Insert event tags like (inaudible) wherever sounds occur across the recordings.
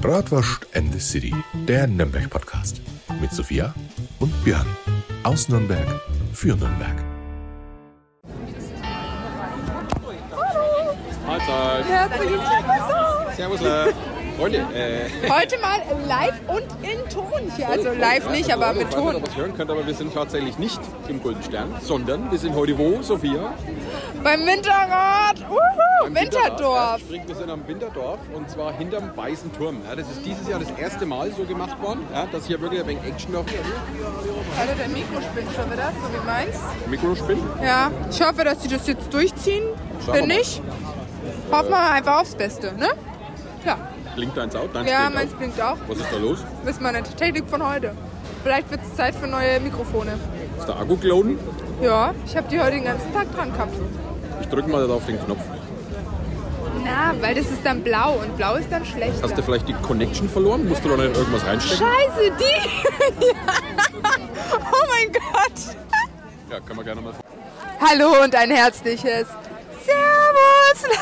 Bratwurst and the City, der Nürnberg-Podcast. Mit Sophia und Björn. Aus Nürnberg für Nürnberg. Mahlzeit. Herzliches Willkommen. Servus, äh, Freunde. Äh, Heute mal live und in Ton hier. Also live nicht, aber mit Ich weiß nicht, Ton. ob ihr hören könnt, aber wir sind tatsächlich nicht im Golden Stern, sondern wir sind heute wo, Sophia? Beim Winterrad. Uhu, Im Winterdorf. Ja, sprich, wir sind am Winterdorf und zwar hinterm Weißen Turm. Ja, das ist dieses Jahr das erste Mal so gemacht worden, ja, dass hier wirklich ein wenig Action auf Alter, der Mikro spinnt schon wieder, so wie meins. Mikrospin. Ja, ich hoffe, dass sie das jetzt durchziehen. Mal. nicht, hoffen wir einfach aufs Beste, ne? Ja, Blinkt deins auch? Deins ja blinkt meins auch. blinkt auch. Was ist da los? Wissen wir nicht. Technik von heute. Vielleicht wird es Zeit für neue Mikrofone. Ist der Akku geladen? Ja, ich habe die heute den ganzen Tag dran gehabt. Ich drücke mal da auf den Knopf. Na, weil das ist dann blau und blau ist dann schlechter. Hast du vielleicht die Connection verloren? Musst du da nicht irgendwas reinstecken? Scheiße, die! (laughs) ja. Oh mein Gott! Ja, kann man gerne mal. Hallo und ein herzliches Servus!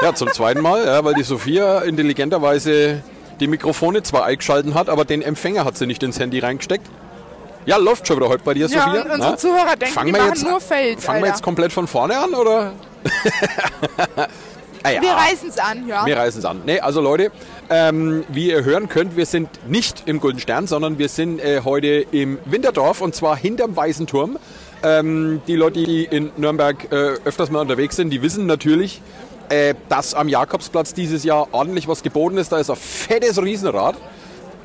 Ja, zum zweiten Mal, ja, weil die Sophia intelligenterweise die Mikrofone zwar eingeschalten hat, aber den Empfänger hat sie nicht ins Handy reingesteckt. Ja, läuft schon wieder heute bei dir, Ja, Sophia. und unsere Na? Zuhörer denken, Fangen wir jetzt, nur Fails, Fangen wir Alter. jetzt komplett von vorne an, oder? (laughs) ah, ja. Wir reißen es an, ja. Wir reißen es an. Nee, also Leute, ähm, wie ihr hören könnt, wir sind nicht im Golden Stern, sondern wir sind äh, heute im Winterdorf und zwar hinterm Weißen Turm. Ähm, die Leute, die in Nürnberg äh, öfters mal unterwegs sind, die wissen natürlich, äh, dass am Jakobsplatz dieses Jahr ordentlich was geboten ist. Da ist ein fettes Riesenrad.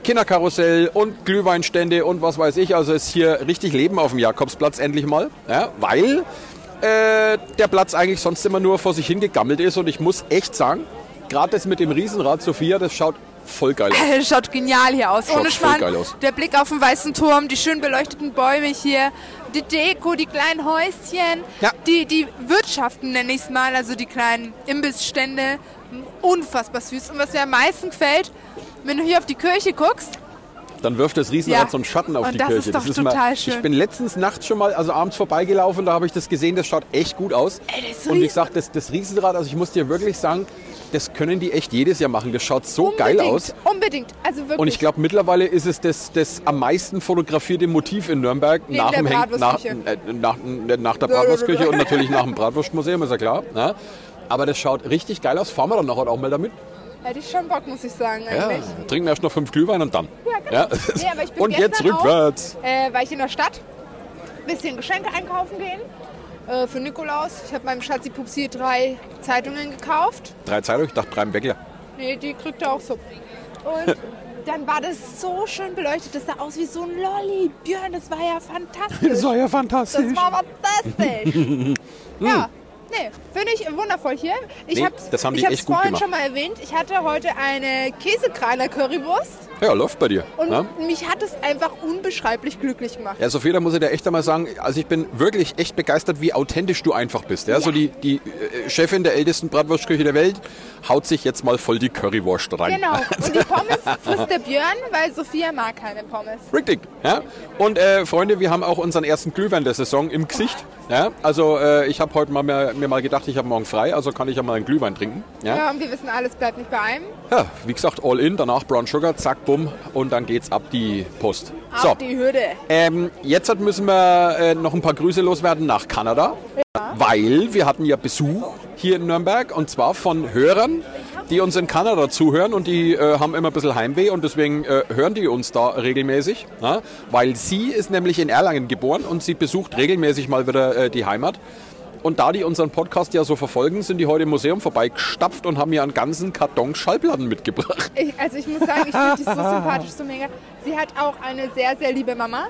Kinderkarussell und Glühweinstände und was weiß ich. Also ist hier richtig Leben auf dem Jakobsplatz endlich mal. Ja, weil äh, der Platz eigentlich sonst immer nur vor sich hingegammelt ist. Und ich muss echt sagen, gerade das mit dem Riesenrad, Sophia, das schaut voll geil aus. (laughs) Das schaut genial hier aus. Schaut Ohne Schmarrn. Der Blick auf den weißen Turm, die schön beleuchteten Bäume hier, die Deko, die kleinen Häuschen, Ja. die, die Wirtschaften nenne ich es mal, also die kleinen Imbissstände. Unfassbar süß. Und was mir am meisten gefällt, wenn du hier auf die Kirche guckst, Dann wirft das Riesenrad Ja. so einen Schatten auf Und die das Kirche. ist doch total schön. Ich bin letztens nachts schon mal, also abends vorbeigelaufen, da habe ich das gesehen, das schaut echt gut aus. Ey, das ist Und ich sag, das, das Riesenrad, also ich muss dir wirklich sagen, das können die echt jedes Jahr machen. Das schaut so geil unbedingt, aus. unbedingt. Also wirklich. Und ich glaube, mittlerweile ist es das, das am meisten fotografierte Motiv in Nürnberg Neben nach, der dem Henk- nach, äh, nach, äh, nach der Bratwurstküche und (laughs) natürlich nach dem Bratwurstmuseum, ist ja klar. Ne? Aber das schaut richtig geil aus. Fahren wir dann nachher auch mal damit. Hätte ich schon Bock, muss ich sagen, Ja, eigentlich. trinken wir erst noch fünf Glühwein und dann. Ja, genau. Nee, ich bin und jetzt rückwärts. Auch, äh, war ich in der Stadt, bisschen Geschenke einkaufen gehen äh, für Nikolaus. Ich habe meinem Schatzi Pupsi drei Zeitungen gekauft. Drei Zeitungen, ich dachte Breim Weckler. Nee, die kriegt er auch so. Und (laughs) dann war das so schön beleuchtet. Das sah aus wie so ein Lolli. Björn, das war ja (laughs) fantastisch. war ja Das fantastisch. war fantastisch. (laughs) ja. Nee, finde ich wundervoll hier. Ich Nee, habe das haben die ich hab's echt gut vorhin gemacht. schon mal erwähnt. Ich hatte heute eine Käsekraler Currywurst Ja, läuft bei dir. und ne? mich hat es einfach unbeschreiblich glücklich gemacht. Ja, Sophia, da muss ich dir echt einmal sagen, also ich bin wirklich echt begeistert, wie authentisch du einfach bist. Ja? So die, die äh, Chefin der ältesten Bratwurstküche der Welt haut sich jetzt mal voll die Currywurst rein. Genau. (laughs) Und die Pommes frisst der Björn, weil Sophia mag keine Pommes. Richtig. Ja? Und äh, Freunde, wir haben auch unseren ersten Glühwein der Saison im Gesicht. Ja? Also äh, ich habe heute mal mir, mir mal gedacht, ich habe morgen frei, also kann ich ja mal einen Glühwein trinken. Ja? Ja, und wir wissen, alles bleibt nicht bei einem. ja, wie gesagt, all in, danach Brown Sugar, zack, bumm und dann geht's ab die Post. Auf So, die Hürde. ähm, jetzt müssen wir äh, noch ein paar Grüße loswerden nach Kanada, weil wir hatten ja Besuch hier in Nürnberg und zwar von Hörern, die uns in Kanada zuhören und die äh, haben immer ein bisschen Heimweh und deswegen äh, hören die uns da regelmäßig, ja? weil sie ist nämlich in Erlangen geboren und sie besucht regelmäßig mal wieder äh, die Heimat. Und da die unseren Podcast ja so verfolgen, sind die heute im Museum vorbeigestapft und haben mir einen ganzen Karton Schallplatten mitgebracht. Ich, also ich muss sagen, ich finde die so sympathisch, so mega. Sie hat auch eine sehr, sehr liebe Mama.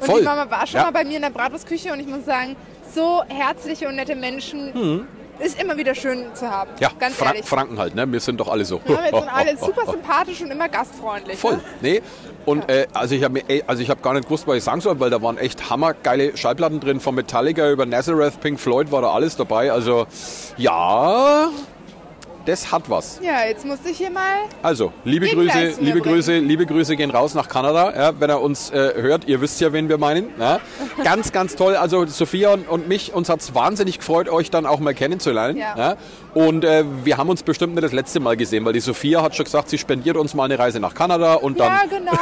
Und Voll. die Mama war schon Ja. mal bei mir in der Bratwurstküche und ich muss sagen, so herzliche und nette Menschen ist immer wieder schön zu haben. Ja, Ganz Fra ehrlich. Franken halt, ne? Wir sind doch alle so. Ja, wir sind alle (laughs) super sympathisch und immer gastfreundlich. Voll. Ne? Nee. Und äh, also ich habe also ich habe gar nicht gewusst, was ich sagen soll, weil da waren echt hammergeile Schallplatten drin, von Metallica über Nazareth, Pink Floyd war da alles dabei. Also ja, das hat was. Ja, jetzt musste ich hier mal. Also, liebe Grüße, liebe erbringen. Grüße, liebe Grüße gehen raus nach Kanada, ja, wenn er uns äh, hört. Ihr wisst ja, wen wir meinen. Ja. (laughs) Ganz, ganz toll. Also Sophia und, und mich, uns hat's wahnsinnig gefreut, euch dann auch mal kennenzulernen. Ja. Ja. Und äh, wir haben uns bestimmt nicht das letzte Mal gesehen, weil die Sophia hat schon gesagt, sie spendiert uns mal eine Reise nach Kanada und dann, (laughs) Ja, genau.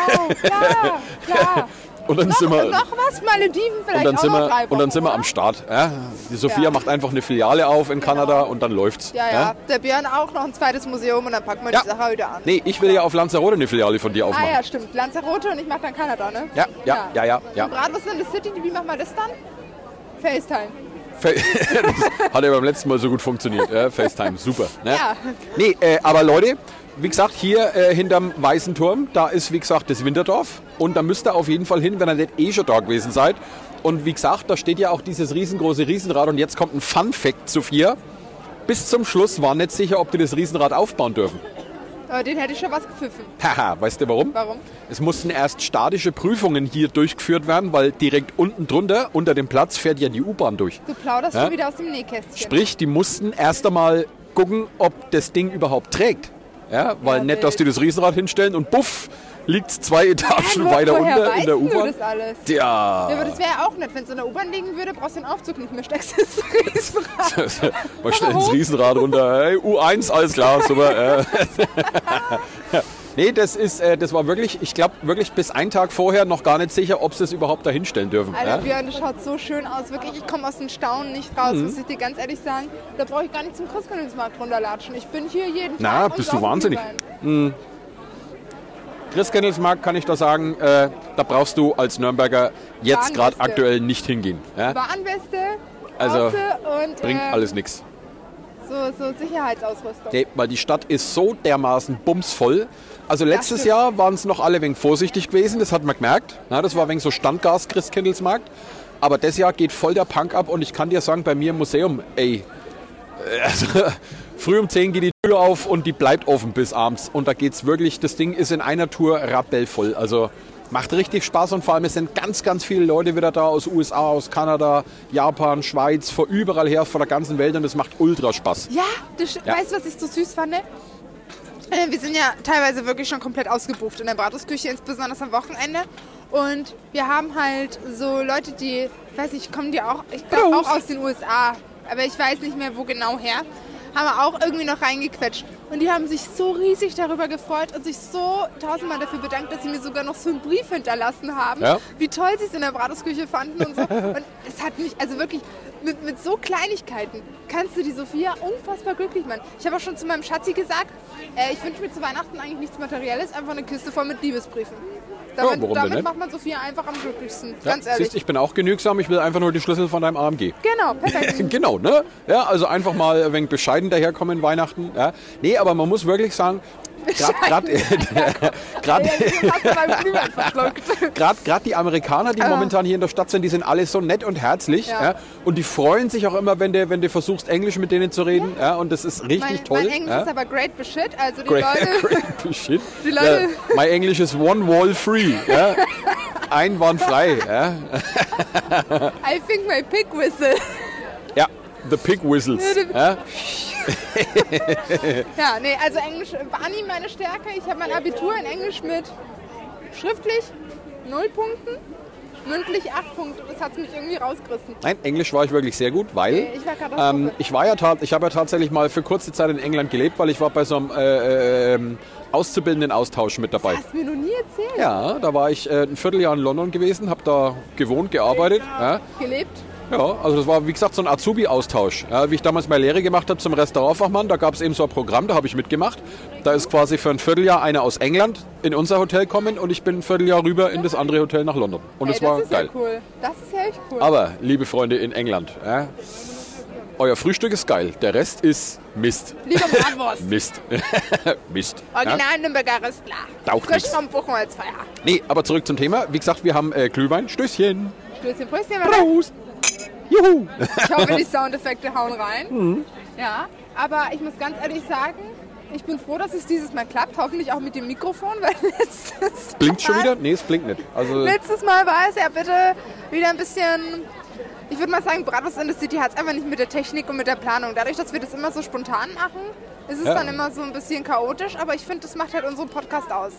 Klar, klar. (laughs) und dann Noch, sind wir. noch was? Malediven vielleicht Und dann, sind wir, und dann sind wir am Start. Ja. Die Sophia Ja. macht einfach eine Filiale auf in Kanada und dann läuft's. Ja, ja, Der Björn auch noch ein zweites Museum und dann packen wir Ja. die Sache wieder an. Nee, ich will ja auf Lanzarote eine Filiale von dir aufmachen. Ah ja, stimmt. Lanzarote und ich mache dann Kanada, ne? Ja, ja, ja, ja, ja. Und Bratwurst in the City, wie machen wir das dann? FaceTime. (laughs) Das hat ja beim letzten Mal so gut funktioniert. Ja, FaceTime, super. Ne? Ja. Nee, äh, aber Leute, wie gesagt, hier äh, hinterm Weißen Turm, da ist wie gesagt das Winterdorf. Und da müsst ihr auf jeden Fall hin, wenn ihr nicht eh schon da gewesen seid. Und wie gesagt, da steht ja auch dieses riesengroße Riesenrad. Und jetzt kommt ein Fun-Fact, Sophia. Bis zum Schluss war nicht sicher, ob die das Riesenrad aufbauen dürfen. Aber den hätte ich schon was gepfiffen. Haha, weißt du warum? Warum? Es mussten erst statische Prüfungen hier durchgeführt werden, weil direkt unten drunter, unter dem Platz, fährt ja die U-Bahn durch. Du plauderst Ja? schon wieder aus dem Nähkästchen. Sprich, die mussten erst einmal gucken, ob das Ding überhaupt trägt. Ja, weil Ja, nicht, dass die das Riesenrad hinstellen und buff, liegt zwei Etagen Wo- weiter unter in der U-Bahn. das alles? Ja. Ja, aber das wäre ja auch nett. Wenn es in der U-Bahn liegen würde, brauchst du den Aufzug nicht mehr. Steckst das (laughs) Riesenrad. Mal schnell ins Riesenrad runter. Hey, U1, alles klar, super. (laughs) äh. (laughs) nee, das, ist, äh, das war wirklich, ich glaube, wirklich bis einen Tag vorher noch gar nicht sicher, ob sie es überhaupt da hinstellen dürfen. Alter, Ja? Björn, das schaut so schön aus. Wirklich, ich komme aus dem Staunen nicht raus, Mhm. muss ich dir ganz ehrlich sagen. Da brauche ich gar nicht zum Christkindlesmarkt runterlatschen. Ich bin hier jeden Na, Tag. und bist du wahnsinnig. Glühwein. Christkindlesmarkt kann ich da sagen, äh, da brauchst du als Nürnberger jetzt gerade aktuell nicht hingehen. Ja? Warnweste, Also, Bringt ähm, alles nichts. So, so Sicherheitsausrüstung. Nee, weil die Stadt ist so dermaßen bumsvoll. Also letztes. Jahr waren es noch alle wenig vorsichtig gewesen, das hat man gemerkt. Ja, das war wenig so Standgas Christkindlesmarkt. Aber das Jahr geht voll der Punk ab und ich kann dir sagen, bei mir im Museum, ey, äh, (laughs) also, früh um 10 geht die Tür auf und die bleibt offen bis abends. Und da geht's wirklich, das Ding ist in einer Tour rappellvoll. Also macht richtig Spaß und vor allem es sind ganz, ganz viele Leute wieder da aus USA, aus Kanada, Japan, Schweiz, von überall her, von der ganzen Welt und es macht ultra Spaß. Ja, das, Ja. weißt du, was ich so süß fand? Äh, Wir sind ja teilweise wirklich schon komplett ausgebucht in der Bratwurstküche, insbesondere am Wochenende. Und wir haben halt so Leute, die, ich weiß nicht, kommen die auch, ich glaube auch aus den USA, aber ich weiß nicht mehr, wo genau her, haben wir auch irgendwie noch reingequetscht. Und die haben sich so riesig darüber gefreut und sich so tausendmal dafür bedankt, dass sie mir sogar noch so einen Brief hinterlassen haben, Ja. wie toll sie es in der Bratwurstküche fanden und so. Und es hat mich, also wirklich, mit, mit so Kleinigkeiten kannst du die Sophia unfassbar glücklich machen. Ich habe auch schon zu meinem Schatzi gesagt, äh, ich wünsche mir zu Weihnachten eigentlich nichts Materielles, einfach eine Kiste voll mit Liebesbriefen. Damit, warum denn damit nicht? macht man Sophia einfach am glücklichsten, Ja, ganz ehrlich. Siehst, ich bin auch genügsam, ich will einfach nur die Schlüssel von deinem AMG. Genau, perfekt. (laughs) genau, ne? Ja, also einfach mal ein wenig bescheiden daherkommen Weihnachten. Ja. Nee, aber man muss wirklich sagen, gerade (laughs) (laughs) (laughs) die Amerikaner, die Ah. momentan hier in der Stadt sind, die sind alle so nett und herzlich. Ja. Ja. und die freuen sich auch immer, wenn du, wenn du versuchst, Englisch mit denen zu reden. Ja. und das ist richtig Mein, toll. mein Englisch ist aber great shit, also die Great, Leute... great shit. Die Leute- Ja, my English is one wall free. Einwandfrei. I think my pig whistle. The pig whistles. Ja. (laughs) Ja, nee, also Englisch war nie meine Stärke. Ich habe mein Abitur in Englisch mit schriftlich 0 Punkten, mündlich 8 Punkte. Das hat mich irgendwie rausgerissen. Nein, Englisch war ich wirklich sehr gut, weil Nee, ich war ähm, ich war ja ich habe ja tatsächlich mal für kurze Zeit in England gelebt, weil ich war bei so einem äh, ähm, auszubildenden Austausch mit dabei. Hast du mir noch nie erzählt. Ja, da war ich äh, ein Vierteljahr in London gewesen, habe da gewohnt, gearbeitet. Ja. Gelebt. Ja, also das war wie gesagt so ein Azubi-Austausch. Ja, wie ich damals meine Lehre gemacht habe zum Restaurantfachmann, da gab es eben so ein Programm, da habe ich mitgemacht. Da ist quasi für ein Vierteljahr einer aus England in unser Hotel kommen und ich bin ein Vierteljahr rüber in das andere Hotel nach London. Und Ey, es war das ist geil. ja cool. Das ist ja echt cool. Aber, liebe Freunde in England, ja, euer Frühstück ist geil, der Rest ist Mist. Lieber (laughs) Bratwurst. Mist. (laughs) Mist. Ja? Original Nürnberger Röstler. Taucht Frisch vom Buchenholzfeuer. Nee, aber zurück zum Thema. Wie gesagt, wir haben äh, Glühwein. Stößchen. Stößchen, Pröstchen. Prost. Juhu. Ich hoffe, die Soundeffekte hauen rein. Mhm. Ja, aber ich muss ganz ehrlich sagen, ich bin froh, dass es dieses Mal klappt. Hoffentlich auch mit dem Mikrofon, weil (laughs) letztes Blinkt schon wieder? Nee, es blinkt nicht. Also, Letztes Mal war es ja bitte wieder ein bisschen, ich würde mal sagen, Bratwurst in the City hat es einfach nicht mit der Technik und mit der Planung. Dadurch, dass wir das immer so spontan machen, ist es Ja. dann immer so ein bisschen chaotisch, aber ich finde, das macht halt unseren Podcast aus.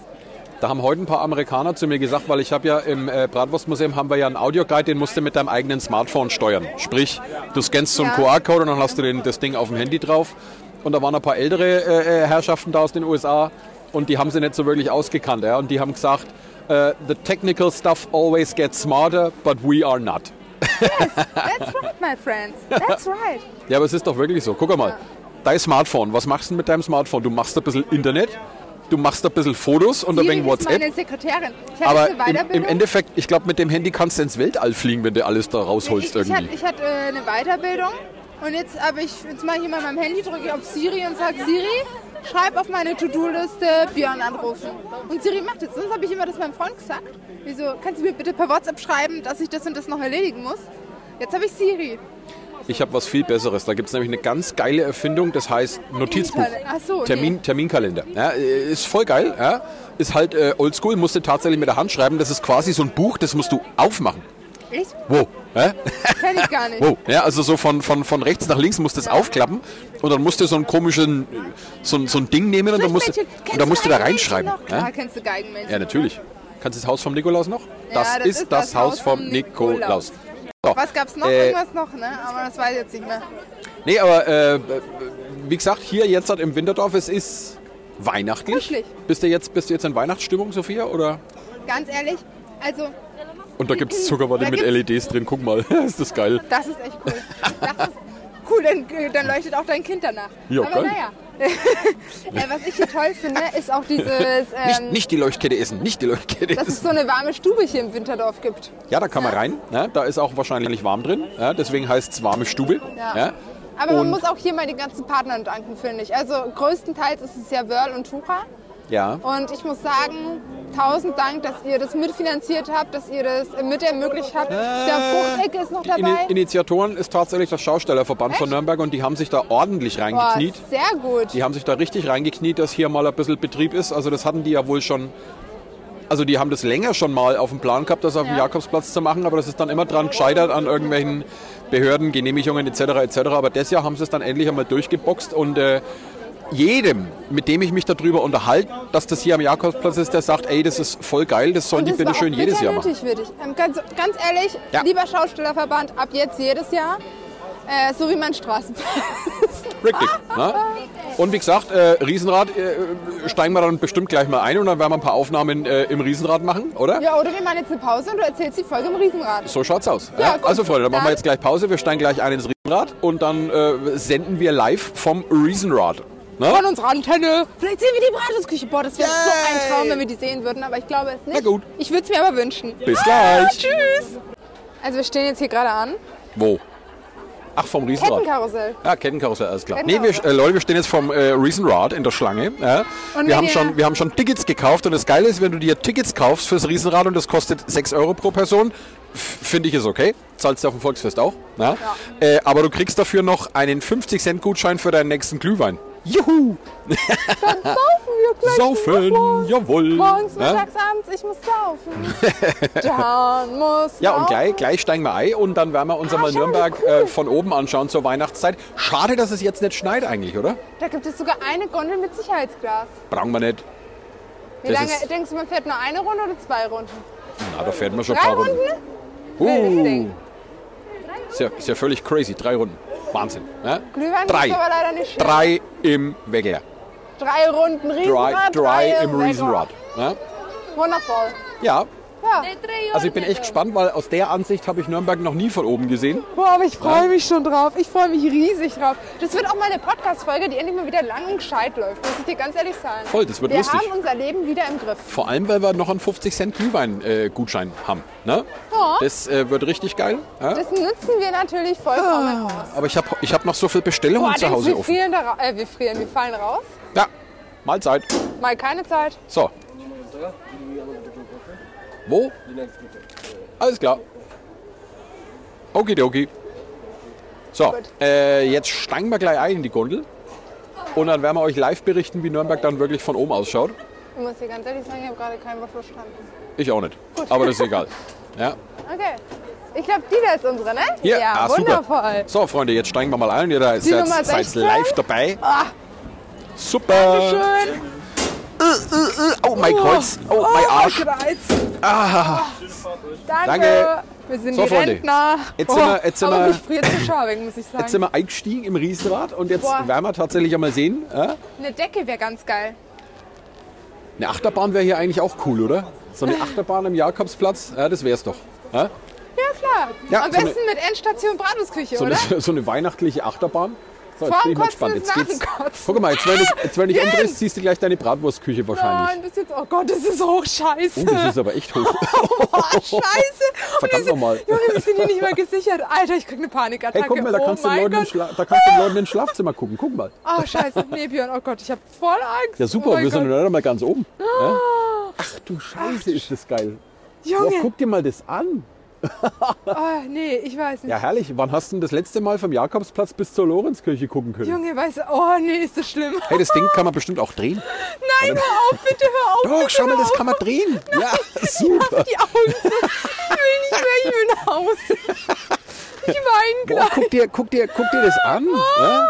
Da haben heute ein paar Amerikaner zu mir gesagt, weil ich habe ja im äh, Bratwurstmuseum haben wir ja einen Audioguide, den musst du mit deinem eigenen Smartphone steuern. Sprich, du scannst so einen Ja. QR-Code und dann hast du den, das Ding auf dem Handy drauf. Und da waren ein paar ältere äh, äh, Herrschaften da aus den USA und die haben sie nicht so wirklich ausgekannt. Ja? Und die haben gesagt, äh, the technical stuff always gets smarter, but we are not. That's right, my friends. That's right. Ja, aber es ist doch wirklich so. Guck mal, dein Smartphone, was machst du mit deinem Smartphone? Du machst ein bisschen Internet, du machst ein bisschen Fotos und ein wenig WhatsApp. meine Sekretärin. Ich Aber eine im, im Endeffekt, ich glaube, mit dem Handy kannst du ins Weltall fliegen, wenn du alles da rausholst ich, ich, hatte, irgendwie. ich hatte äh, eine Weiterbildung und jetzt habe ich, jetzt mache ich immer mein Handy, drücke ich auf Siri und sage Siri, schreib auf meine To-Do-Liste Björn anrufen. Und Siri macht es. Sonst habe ich immer das meinem Freund gesagt. Wieso, kannst du mir bitte per WhatsApp schreiben, dass ich das und das noch erledigen muss? Jetzt habe ich Siri. Ich habe was viel Besseres. Da gibt es nämlich eine ganz geile Erfindung, das heißt Notizbuch. Termin. Terminkalender. Ja, ist voll geil. Ja. Ist halt äh, oldschool, musst du tatsächlich mit der Hand schreiben. Das ist quasi so ein Buch, das musst du aufmachen. Echt? Wo? Ja? Kenn ich gar nicht. Wo? Ja, also so von, von, von rechts nach links musst du es aufklappen und dann musst du so einen komischen, so, ein- so ein Ding nehmen und dann musst, du- und dann musst du da reinschreiben. Noch? Klar, Ja? kennst du Geigenmännchen. ja, natürlich. Kannst du das Haus vom Nikolaus noch? Das, das ist das, Haus vom Nikolaus. Nikolaus. So, Was gab's noch? äh, Irgendwas noch, ne? Aber das weiß ich jetzt nicht mehr. Nee, aber äh, wie gesagt, hier jetzt halt im Winterdorf, es ist weihnachtlich. Kuschelig. Bist du jetzt, bist du jetzt in Weihnachtsstimmung, Sophia? Oder? Ganz ehrlich, also Und da gibt es Zuckerwatte mit LEDs drin, guck mal. (laughs) ist das geil. Das ist echt cool. Das ist cool, dann, dann leuchtet auch dein Kind danach. Ja, Aber geil. naja. Äh, was ich hier toll finde, ist auch dieses, Nicht, ähm, nicht die Leuchtkette essen, nicht die Leuchtkette dass essen. es so eine warme Stube hier im Winterdorf gibt. Ja, da kann man rein. Ja, da ist auch wahrscheinlich warm drin. Ja, deswegen heißt es warme Stube. Ja. Ja. Aber man Und- muss auch hier mal den ganzen Partnern danken, finde ich. Also größtenteils ist es ja Wörl und Tucha. Ja. Und ich muss sagen, tausend Dank, dass ihr das mitfinanziert habt, dass ihr das mit ermöglicht habt. Der Fruchtecke ist noch Die dabei. Initiatoren ist tatsächlich das Schaustellerverband von Echt? Nürnberg und die haben sich da ordentlich Boah, reingekniet. sehr gut. Die haben sich da richtig reingekniet, dass hier mal ein bisschen Betrieb ist. Also das hatten die ja wohl schon. Also die haben das länger schon mal auf dem Plan gehabt, das auf dem Ja. Jakobsplatz zu machen, aber das ist dann immer dran gescheitert an irgendwelchen Behörden, Genehmigungen etc. etc. Aber das Jahr haben sie es dann endlich einmal durchgeboxt und äh, jedem, mit dem ich mich darüber unterhalte, dass das hier am Jakobsplatz ist, der sagt, ey, das ist voll geil, das sollen Und die das bitte schön jedes Jahr machen. ich. Ähm, ganz, ganz ehrlich, Ja. lieber Schaustellerverband, ab jetzt jedes Jahr. Äh, so wie mein Straßenfest. Richtig. Ne? Und wie gesagt, äh, Riesenrad äh, steigen wir dann bestimmt gleich mal ein und dann werden wir ein paar Aufnahmen äh, im Riesenrad machen, oder? ja, oder wir machen jetzt eine Pause und du erzählst die Folge im Riesenrad. So schaut's aus. Ja, gut. also Freunde, dann machen wir Dann- jetzt gleich Pause. Wir steigen gleich ein ins Riesenrad und dann äh, senden wir live vom Riesenrad. Ne? Von unserer Antenne. Vielleicht sehen wir die Bratwurstküche. Boah, das wäre so ein. Traum, wenn wir die sehen würden, aber ich glaube es nicht. Na gut. Ich würde es mir aber wünschen. Bis gleich. (laughs) Tschüss. Also wir stehen jetzt hier gerade an. Wo? Ach, vom Riesenrad. Kettenkarussell. Ja, Kettenkarussell, alles klar. Nee, wir, äh, Leute, wir stehen jetzt vom äh, Riesenrad in der Schlange. Ja. Wir, haben schon, wir haben schon Tickets gekauft und das Geile ist, wenn du dir Tickets kaufst fürs Riesenrad und das kostet 6 Euro pro Person, finde ich ist okay. Zahlst du auf dem Volksfest auch. Ja. Äh, aber du kriegst dafür noch einen 50-Cent-Gutschein für deinen nächsten Glühwein. Juhu! (laughs) Saufen wir gleich Saufen, jawohl. Morgens, Ja. mittags, abends, ich muss saufen. (laughs) Dann muss Ja, und saufen. gleich, gleich steigen wir ein und dann werden wir uns Ah, einmal Nürnberg cool. äh, von oben anschauen zur Weihnachtszeit. Schade, dass es jetzt nicht schneit eigentlich, oder? Da gibt es sogar eine Gondel mit Sicherheitsglas. Brauchen wir nicht. Wie Das lange denkst du, man fährt nur eine Runde oder zwei Runden? Na, da fährt man schon ein Drei paar Runden. Runden? Uh, ist, ja, ist ja völlig crazy. Drei Runden. Wahnsinn. Ja? Glühwein Drei. aber leider nicht. schön. Drei im Wegeler. Drei Runden Drei, Riesenrad, drei im Wegerer. Riesenrad. Ja? Wundervoll. ja, Ja. also ich bin echt gespannt, weil aus der Ansicht habe ich Nürnberg noch nie von oben gesehen. Boah, aber ich freue mich schon drauf. Ich freue mich riesig drauf. Das wird auch mal eine Podcast-Folge, die endlich mal wieder lang und gescheit läuft. Muss ich dir ganz ehrlich sagen. Voll, das wird Wir lustig. haben unser Leben wieder im Griff. Vor allem, weil wir noch einen 50-Cent-Glühwein-Gutschein haben. Ne? Ja. Das äh, wird richtig geil. Ja? Das nutzen wir natürlich vollkommen aus. Aber ich habe ich hab noch so viele Bestellungen Boah, zu Hause wir offen. frieren, da äh, wir frieren, wir fallen raus. Ja, Mahlzeit. Mal keine Zeit. So. Wo? Alles klar. Okidoki. So, Gut. äh, jetzt steigen wir gleich ein in die Gondel. Und dann werden wir euch live berichten, wie Nürnberg dann wirklich von oben ausschaut. Ich muss dir ganz ehrlich sagen, ich habe gerade kein Wort verstanden. Ich auch nicht. Aber das ist egal. Ja. Okay. Ich glaube, die da ist unsere, ne? Hier, ja, ah, super. wundervoll. So, Freunde, jetzt steigen wir mal ein. Ihr seid, seid 16? live dabei. Ah. Super. Schön. Oh, mein Kreuz. Oh, mein Arsch. Ah. Danke. Danke. Wir sind So, die Freunde. Rentner. Jetzt sind wir- jetzt sind aber wir-. Jetzt sind wir eingestiegen im Riesenrad und jetzt Boah. werden wir tatsächlich einmal sehen. Ja? Eine Decke wäre ganz geil. Eine Achterbahn wäre hier eigentlich auch cool, oder? So eine Achterbahn im Jakobsplatz, ja, das wär's doch. Ja? Ja, klar. Ja, Am so besten mit Endstation Bratwurstküche, So, oder? eine, (laughs) so eine weihnachtliche Achterbahn. So, jetzt bin ich mal gespannt. Jetzt geht's. Guck mal, jetzt wenn ich, jetzt, wenn ich umdrehst, siehst du gleich deine Bratwurstküche wahrscheinlich. Nein, das ist jetzt, oh Gott, das ist hoch scheiße. Oh, das ist aber echt hoch. (laughs) Oh, scheiße. (laughs) Verdammt nochmal. Junge, wir sind hier nicht mal gesichert. Alter, ich krieg eine Panikattacke. Hey, guck mal, da oh kannst, du Leuten. Schla- da kannst du (laughs) Leuten ins Schlafzimmer gucken. Guck mal. Oh, scheiße. Nee, Björn, oh Gott, ich hab voll Angst. Ja, super, oh wir sind nicht einmal ganz oben. Ja? Ach du Scheiße, ist das geil. Junge, guck dir mal das an. Oh, (laughs) nee, ich weiß nicht. Ja, herrlich. Wann hast du denn das letzte Mal vom Jakobsplatz bis zur Lorenzkirche gucken können? Junge, weißt du, oh nee, ist das schlimm. Hey, das Ding (laughs) kann man bestimmt auch drehen. Nein, hör auf, bitte hör auf. Doch, bitte schau mal, das kann man drehen. (laughs) Ja, super. Die Augen zu. Ich will nicht mehr, ich will nach Hause. Ich weine Boah, gleich. guck dir, guck dir, guck dir das an. Ja?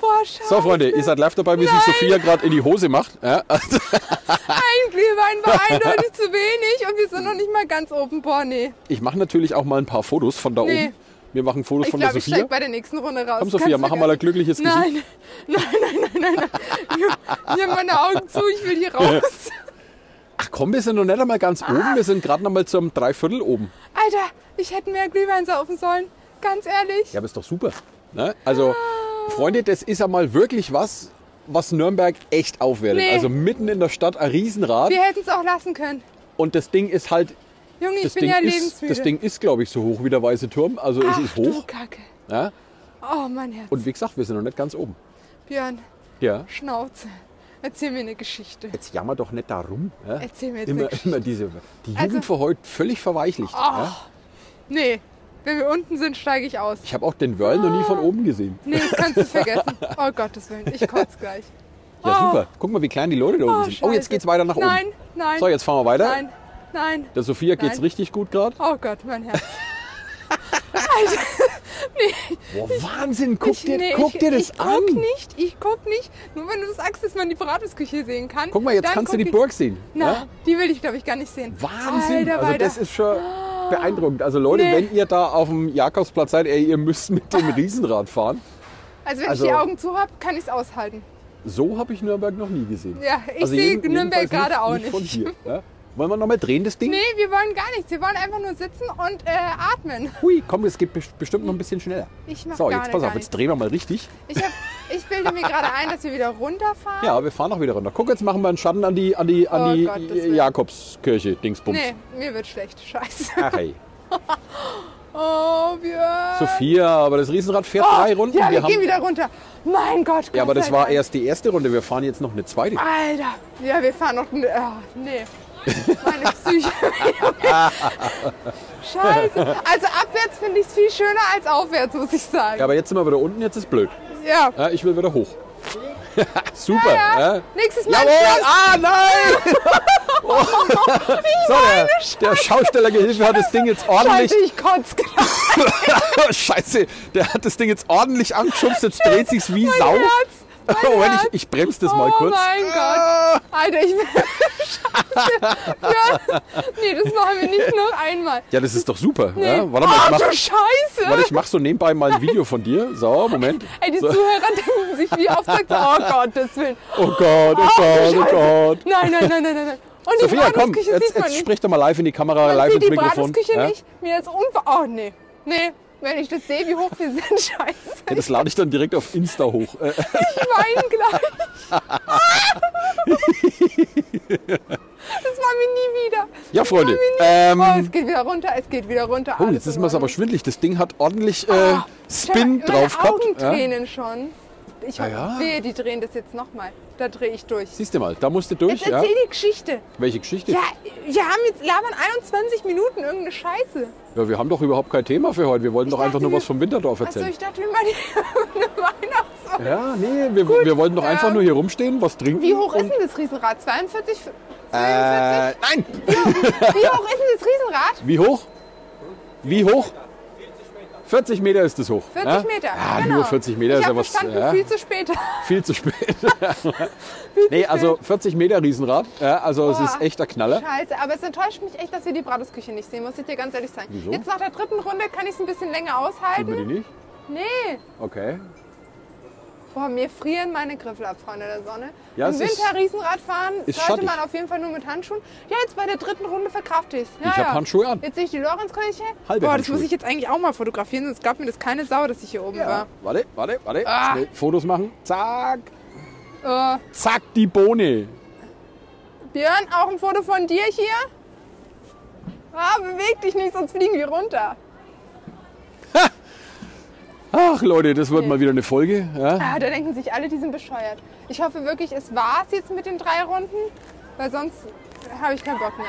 Boah. So, Freunde, ihr seid live dabei, wie sich Nein. Sophia gerade in die Hose macht. Ja, Glühwein war (laughs) eindeutig zu wenig und wir sind noch nicht mal ganz oben. Boah, nee. ich mache natürlich auch mal ein paar Fotos von da Nee. oben. Wir machen Fotos Ich von der glaube, ich Sophia. steig bei der nächsten Runde raus. Komm, Sophia, mach mal ein glückliches Gesicht. Nein, (laughs) nein, nein, nein, nein, nein. Ich, ich habe meine Augen zu, ich will hier raus. (laughs) Ach komm, wir sind noch nicht einmal ganz oben. Wir sind gerade noch mal zum Dreiviertel oben. Alter, ich hätte mehr Glühwein saufen sollen. Ganz ehrlich. Ja, aber ist doch super. Ne? Also, Freunde, das ist einmal wirklich was, was Nürnberg echt aufwertet. Nee. Also mitten in der Stadt ein Riesenrad. Wir hätten es auch lassen können. Und das Ding ist halt, Junge, ich bin Ding, ja ist, lebensmüde. das Ding ist, glaube ich, so hoch wie der Weiße Turm. Also Ach, es ist du hoch. Kacke. Ja? Oh, mein Herz. Und wie gesagt, wir sind noch nicht ganz oben. Björn, Ja. Schnauze. Erzähl mir eine Geschichte. Jetzt jammer doch nicht darum. Ja? Erzähl mir jetzt Immer, eine Geschichte. immer diese. Die Jugend Also- für heute völlig verweichlicht. Ja? Nee, wenn wir unten sind, steige ich aus. Ich habe auch den Whirl noch nie von oben gesehen. Nee, das kannst du vergessen. Oh Gottes Willen, ich kotze gleich. Ja, Oh. super. Guck mal, wie klein die Leute da oben Oh, sind. Oh, jetzt Scheiße. geht's weiter nach oben. Nein, nein. So, jetzt fahren wir weiter. Nein, nein. Der Sophia geht's Nein. richtig gut gerade. Oh Gott, mein Herz. (laughs) Boah, Wahnsinn, guck, Ich- dir, nee, guck ich, dir das ich an. Guck nicht, ich guck nicht. Nur wenn du sagst, dass man die Bratwurstküche sehen kann. Guck mal, jetzt kannst du die ich- Burg sehen. Na, Ja? die will ich, glaube ich, gar nicht sehen. Wahnsinn. Alter, also das ist schon beeindruckend. Also Leute, Nee. wenn ihr da auf dem Jakobsplatz seid, ey, ihr müsst mit dem Riesenrad fahren. Also wenn also- ich die Augen zu habe, kann ich es aushalten. So habe ich Nürnberg noch nie gesehen. Ja, ich Also sehe Nürnberg gerade auch nicht. Von nicht. hier, ja? Wollen wir nochmal drehen, das Ding? Nee, wir wollen gar nichts. Wir wollen einfach nur sitzen und äh, atmen. Hui, komm, es geht best- bestimmt noch ein bisschen schneller. Ich mach So, gar, jetzt pass auf, jetzt drehen wir mal richtig. Ich, hab, ich bilde mir gerade ein, dass wir wieder runterfahren. Ja, wir fahren auch wieder runter. Guck, jetzt machen wir einen Schatten an die, an die, an Oh die Willen. Jakobskirche, Dingsbums. Nee, mir wird schlecht. Scheiße. Ach hey. (laughs) Oh, Björn. Sophia, aber das Riesenrad fährt oh, drei Runden. Ja, wir, gehen wieder runter. Mein Gott, Gott ja, aber das sei war Dank. erst die erste Runde. Wir fahren jetzt noch eine zweite. Alter. Ja, wir fahren noch... ne- Ah, nee. Meine Psyche. (laughs) Scheiße. Also abwärts finde ich es viel schöner als aufwärts, muss ich sagen. Ja, aber jetzt sind wir wieder unten, jetzt ist blöd. Ja. Ja, ich will wieder hoch. (laughs) Super. Ja, Ja, ja. Nächstes Mal. Jawohl! Ah, nein! (laughs) Oh. so, der, der Schaustellergehilfe hat das Ding jetzt ordentlich. Scheiße, ich kotze. Scheiße, der hat das Ding jetzt ordentlich angeschubst, jetzt dreht sich's wie Sau. Herz. Moment, Herz. ich, ich bremse das mal oh kurz. mein Gott. Alter, ich will... Scheiße. Ja. (laughs) Nee, das machen wir nicht noch einmal. Ja, das ist doch super. Nee. Ja, warte mal, ich oh, mach, du Scheiße. warte, ich mach so nebenbei mal ein Video von dir. So, Moment. Ey, die So. Zuhörer denken sich, wie oft sagt oh (laughs) Gottes Willen. Oh Gott, oh du Gott, oh. Gott. Nein, nein, nein, nein, nein. Und die Sophia, komm, jetzt, sieht man jetzt sprich doch mal live in die Kamera, Man live ins die Mikrofon. Ja? nicht. Mir ist unver... Oh, nee. Nee, wenn ich das sehe, wie hoch wir sind, (laughs) scheiße. Ja, das lade ich dann direkt auf Insta hoch. Äh, Ich weine gleich. Das machen wir nie wieder. Ja, Freunde, ähm, oh, es geht wieder runter, es geht wieder runter. Oh, jetzt ist mir aber Ordnung. schwindelig. Das Ding hat ordentlich äh, Ah, Spin Meine drauf gehabt. Ja? tränen schon. Ich Ja, ja. wehe, die drehen das jetzt nochmal. Da drehe ich durch. Siehst du mal, da musst du durch. Jetzt Ja? erzähl die Geschichte. Welche Geschichte? Ja, wir haben jetzt labern 21 Minuten irgendeine Scheiße. Ja, wir haben doch überhaupt kein Thema für heute. Wir wollten doch dachte, einfach nur was vom Winterdorf Also erzählen. ich dachte, wir machen (laughs) eine Weihnachtsfeier. ja, nee, wir, wir wollten doch ja. einfach nur hier rumstehen, was trinken. Wie hoch ist denn das Riesenrad? 42? äh, nein! Wie hoch ist denn das Riesenrad? Wie hoch? Wie hoch? 40 Meter ist es hoch. 40 ja? Meter. Ja, genau. nur 40 Meter ich ist ja was. Ja, viel zu spät. (laughs) viel zu spät. (laughs) nee, also 40 Meter Riesenrad. Ja, also es Boah. ist echt der Knaller. Scheiße, aber es enttäuscht mich echt, dass wir die Bratwurstküche nicht sehen, muss ich dir ganz ehrlich sagen. Wieso? Jetzt nach der dritten Runde kann ich es ein bisschen länger Sieht man die aushalten. nicht? Nee. Okay. Boah, mir frieren meine Griffel ab, Freunde der Sonne. Ja, Im es ist- Winter Riesenrad fahren sollte schattig. man auf jeden Fall nur mit Handschuhen. Ja, jetzt bei der dritten Runde verkrafte ich es. Ja, Ich hab ja. Handschuhe an. Jetzt sehe ich die Lorenzkirche. Halbe Boah, das Handschuhe. muss ich jetzt eigentlich auch mal fotografieren, sonst gab mir das keine Sau, dass ich hier oben Ja. Warte, warte, warte. Ah. Schnell Fotos machen. Zack. war. Äh, Zack, die Bohne. Björn, auch ein Foto von dir hier? Ah, beweg dich nicht, sonst fliegen wir runter. Ach Leute, das wird mal wieder eine Folge. Ja. Ah, da denken sich alle, die sind bescheuert. Ich hoffe wirklich, es war's jetzt mit den drei Runden, weil sonst habe ich keinen Bock mehr.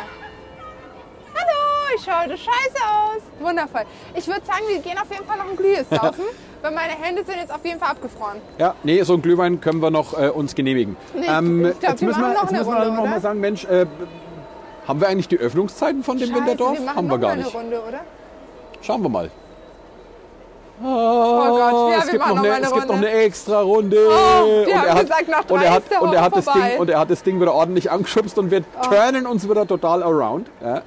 Hallo, ich schaue heute scheiße aus. Wundervoll. Ich würde sagen, wir gehen auf jeden Fall noch ein Glühes (laughs) saufen, weil meine Hände sind jetzt auf jeden Fall abgefroren. Ja, nee, so einen Glühwein können wir noch äh, uns genehmigen. Nee, ich glaub, jetzt wir müssen wir, noch jetzt eine müssen wir Runde, noch mal oder? sagen, Mensch, äh, haben wir eigentlich die Öffnungszeiten von dem Scheiße, Winterdorf? wir machen haben noch wir gar mal eine nicht. Runde, oder? Schauen wir mal. Oh Gott, ja, es wir gibt, noch eine, mal eine es gibt noch eine extra Runde. Oh, und er hat, gesagt, nach und drei er hat, und er hat das vorbei. Ding und er hat das Ding wieder ordentlich angeschubst und wir Oh. turnen uns wieder total around. Ja.